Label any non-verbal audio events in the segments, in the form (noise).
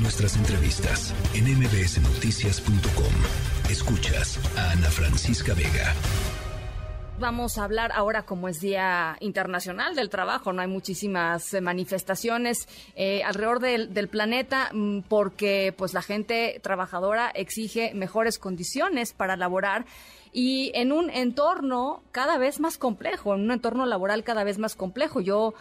Nuestras entrevistas en mbsnoticias.com. Escuchas a Ana Francisca Vega. Vamos a hablar ahora como es Día Internacional del Trabajo, no hay muchísimas eh, manifestaciones eh, alrededor del, del, planeta mm, porque pues la gente trabajadora exige mejores condiciones para laborar y en un entorno cada vez más complejo, en un entorno laboral cada vez más complejo. Yo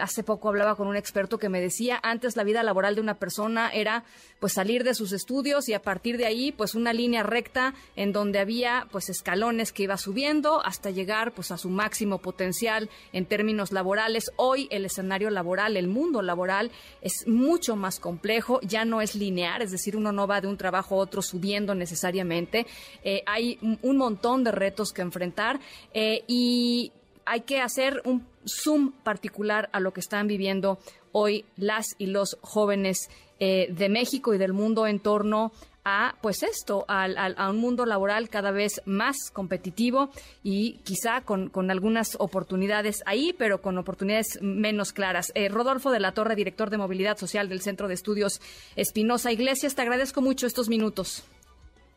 hace poco hablaba con un experto que me decía, antes la vida laboral de una persona era pues salir de sus estudios y a partir de ahí pues una línea recta en donde había pues escalones que iba subiendo hasta llegar pues a su máximo potencial en términos laborales. Hoy el escenario laboral, el mundo laboral es mucho más complejo, ya no es lineal, es decir, uno no va de un trabajo a otro subiendo necesariamente. Eh, hay un montón de retos que enfrentar eh, y hay que hacer un zoom particular a lo que están viviendo hoy las y los jóvenes eh, de México y del mundo en torno a pues esto, a, un mundo laboral cada vez más competitivo y quizá con, algunas oportunidades ahí, pero con oportunidades menos claras. Eh, Rodolfo de la Torre, director de Movilidad Social del Centro de Estudios Espinosa Iglesias, te agradezco mucho estos minutos.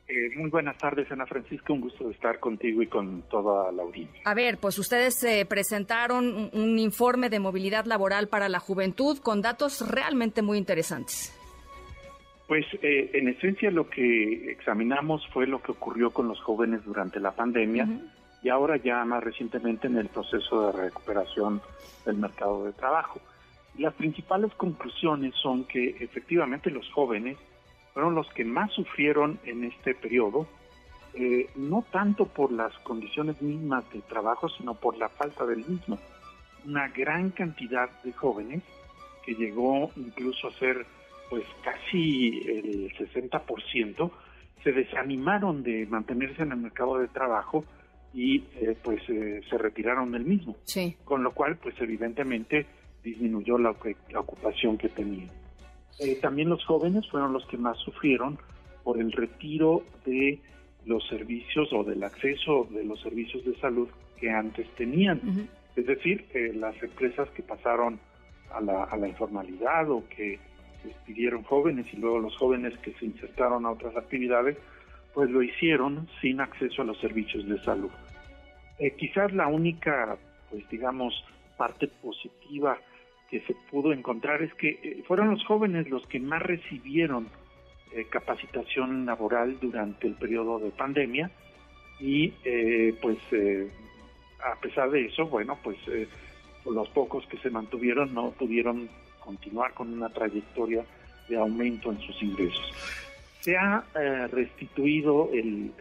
Eh, muy buenas tardes, Ana Francisca. Un gusto estar contigo y con toda la audiencia. A ver, pues ustedes eh, presentaron un, informe de movilidad laboral para la juventud con datos realmente muy interesantes. Pues eh, en esencia lo que examinamos fue lo que ocurrió con los jóvenes durante la pandemia y ahora ya más recientemente en el proceso de recuperación del mercado de trabajo. Las principales conclusiones son que efectivamente los jóvenes fueron los que más sufrieron en este periodo, eh, no tanto por las condiciones mismas de trabajo, sino por la falta del mismo. Una gran cantidad de jóvenes que llegó incluso a ser pues casi el 60%, se desanimaron de mantenerse en el mercado de trabajo y eh, pues eh, se retiraron del mismo. Con lo cual pues evidentemente disminuyó la ocupación que tenían. Eh, también los jóvenes fueron los que más sufrieron por el retiro de los servicios o del acceso de los servicios de salud que antes tenían. Es decir, las empresas que pasaron a la, a la informalidad o que despidieron jóvenes y luego los jóvenes que se insertaron a otras actividades, pues lo hicieron sin acceso a los servicios de salud. Eh, quizás la única, pues digamos, parte positiva que se pudo encontrar es que eh, fueron los jóvenes los que más recibieron eh, capacitación laboral durante el periodo de pandemia y eh, pues a pesar de eso, bueno, pues los pocos que se mantuvieron no pudieron continuar con una trayectoria de aumento en sus ingresos. Se ha restituido el,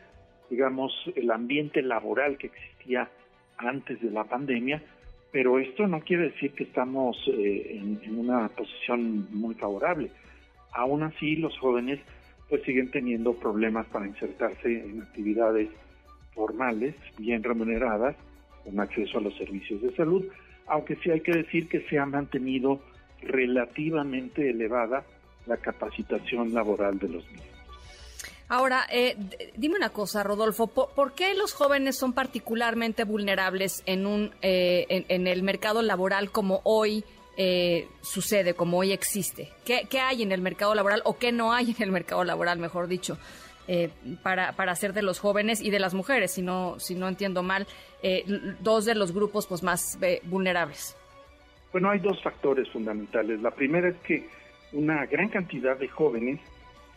digamos, el ambiente laboral que existía antes de la pandemia, pero esto no quiere decir que estamos eh, en, una posición muy favorable. Aún así, los jóvenes pues siguen teniendo problemas para insertarse en actividades formales, bien remuneradas, con acceso a los servicios de salud, aunque sí hay que decir que se ha mantenido relativamente elevada la capacitación laboral de los mismos. Ahora, eh, dime una cosa, Rodolfo, ¿por, qué los jóvenes son particularmente vulnerables en, un, eh, en, el mercado laboral como hoy eh, sucede, como hoy existe? ¿Qué, hay en el mercado laboral o qué no hay en el mercado laboral, mejor dicho, para, para hacer de los jóvenes y de las mujeres, si no, si no entiendo mal, dos de los grupos pues, más vulnerables? Bueno, hay dos factores fundamentales. La primera es que una gran cantidad de jóvenes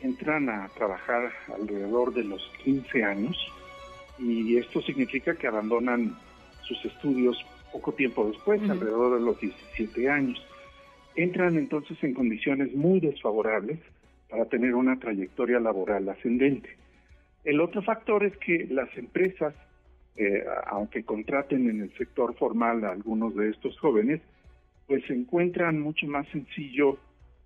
entran a trabajar alrededor de los 15 años y esto significa que abandonan sus estudios poco tiempo después, alrededor de los 17 años. Entran entonces en condiciones muy desfavorables para tener una trayectoria laboral ascendente. El otro factor es que las empresas, eh, aunque contraten en el sector formal a algunos de estos jóvenes, pues se encuentran mucho más sencillo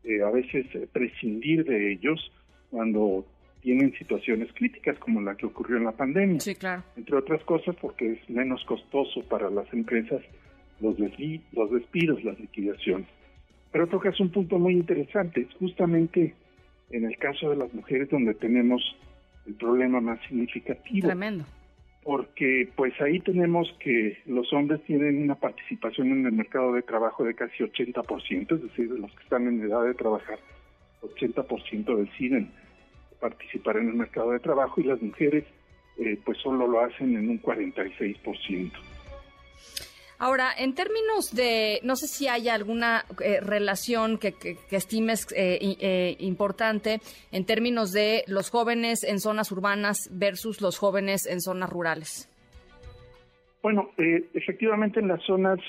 eh, a veces eh, prescindir de ellos cuando tienen situaciones críticas como la que ocurrió en la pandemia. Sí, claro. Entre otras cosas porque es menos costoso para las empresas los, los despidos, las liquidaciones. Pero tocas un punto muy interesante, es justamente en el caso de las mujeres donde tenemos el problema más significativo. Tremendo. Porque pues ahí tenemos que los hombres tienen una participación en el mercado de trabajo de casi 80%, es decir, de los que están en edad de trabajar, 80% deciden participar en el mercado de trabajo y las mujeres eh, pues solo lo hacen en un 46%. Ahora, en términos de, no sé si hay alguna eh, relación que, estimes eh, importante en términos de los jóvenes en zonas urbanas versus los jóvenes en zonas rurales. Bueno, efectivamente en las zonas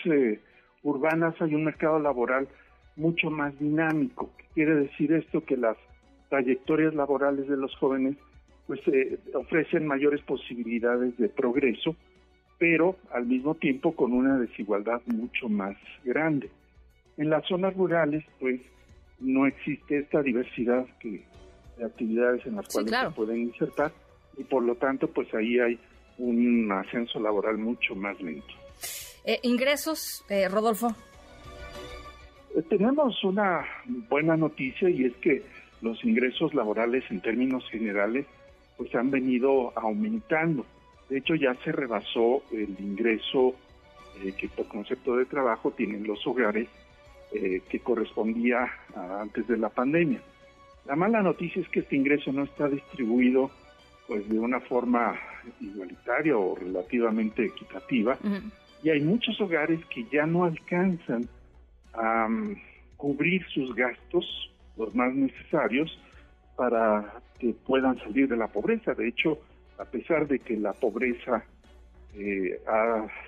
urbanas hay un mercado laboral mucho más dinámico. quiere decir esto? Que las trayectorias laborales de los jóvenes pues eh, ofrecen mayores posibilidades de progreso, pero al mismo tiempo con una desigualdad mucho más grande. En las zonas rurales, pues no existe esta diversidad que, de actividades en las cuales se pueden insertar y por lo tanto, pues ahí hay un ascenso laboral mucho más lento. Eh, ingresos, eh, Rodolfo. Eh, tenemos una buena noticia y es que los ingresos laborales en términos generales pues han venido aumentando. De hecho ya se rebasó el ingreso que por concepto de trabajo tienen los hogares que correspondía antes de la pandemia. La mala noticia es que este ingreso no está distribuido pues de una forma igualitaria o relativamente equitativa y hay muchos hogares que ya no alcanzan a um, cubrir sus gastos, los más necesarios, para que puedan salir de la pobreza. De hecho, a pesar de que la pobreza eh,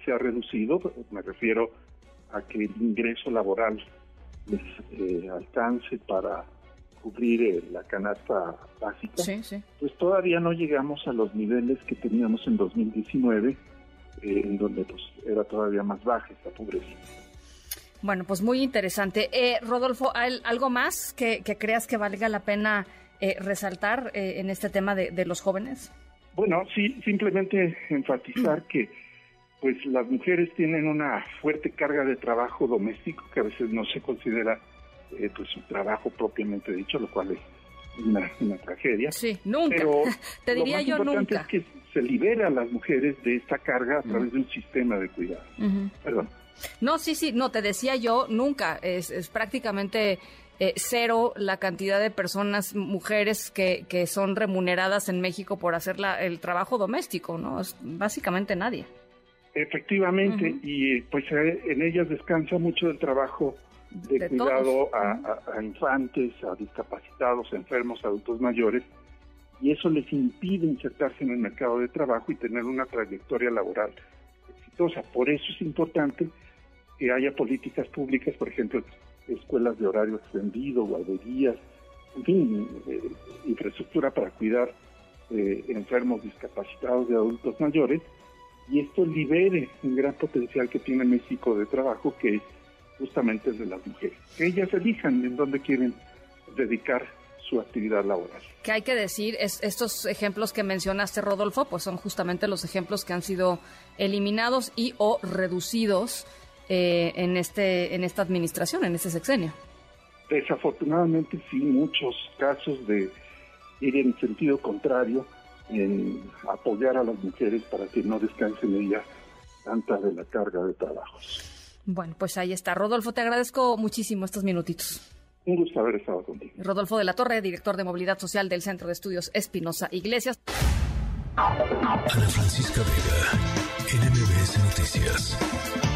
se ha reducido, me refiero a que el ingreso laboral les eh, alcance para cubrir eh, la canasta básica, pues todavía no llegamos a los niveles que teníamos en 2019 eh, en donde pues era todavía más baja esta pobreza. Bueno, pues muy interesante. Eh, Rodolfo, ¿algo más que, creas que valga la pena eh, resaltar en este tema de, los jóvenes? Bueno, sí, simplemente enfatizar que pues las mujeres tienen una fuerte carga de trabajo doméstico que a veces no se considera pues su trabajo propiamente dicho, lo cual es una, tragedia. Sí, nunca. (laughs) Te diría yo nunca. Es que se libera a las mujeres de esta carga a través de un sistema de cuidado. Perdón. No, sí, sí, no, te decía yo nunca. Es, es prácticamente eh, cero la cantidad de personas, mujeres que, que son remuneradas en México por hacer la, el trabajo doméstico, ¿no? Es básicamente nadie. Efectivamente, y pues eh, en ellas descansa mucho el trabajo de, cuidado a, infantes, a discapacitados, enfermos, adultos mayores, y eso les impide insertarse en el mercado de trabajo y tener una trayectoria laboral exitosa. Por eso es importante que haya políticas públicas, por ejemplo, escuelas de horario extendido, guarderías, en fin, eh, infraestructura para cuidar eh, enfermos, discapacitados de adultos mayores, y esto libere un gran potencial que tiene México de trabajo, que es justamente de las mujeres. Que ellas elijan en dónde quieren dedicar su actividad laboral. Que hay que decir, es, estos ejemplos que mencionaste, Rodolfo, pues son justamente los ejemplos que han sido eliminados y o reducidos eh, en, este, en esta administración, en este sexenio. Desafortunadamente, sí, muchos casos de ir en sentido contrario, en apoyar a las mujeres para que no descansen ellas tanta de la carga de trabajos. Bueno, pues ahí está. Rodolfo, te agradezco muchísimo estos minutitos. Un gusto haber estado contigo. Rodolfo de la Torre, director de Movilidad Social del Centro de Estudios Espinosa Iglesias. Ana Francisca Vega, NMBS Noticias.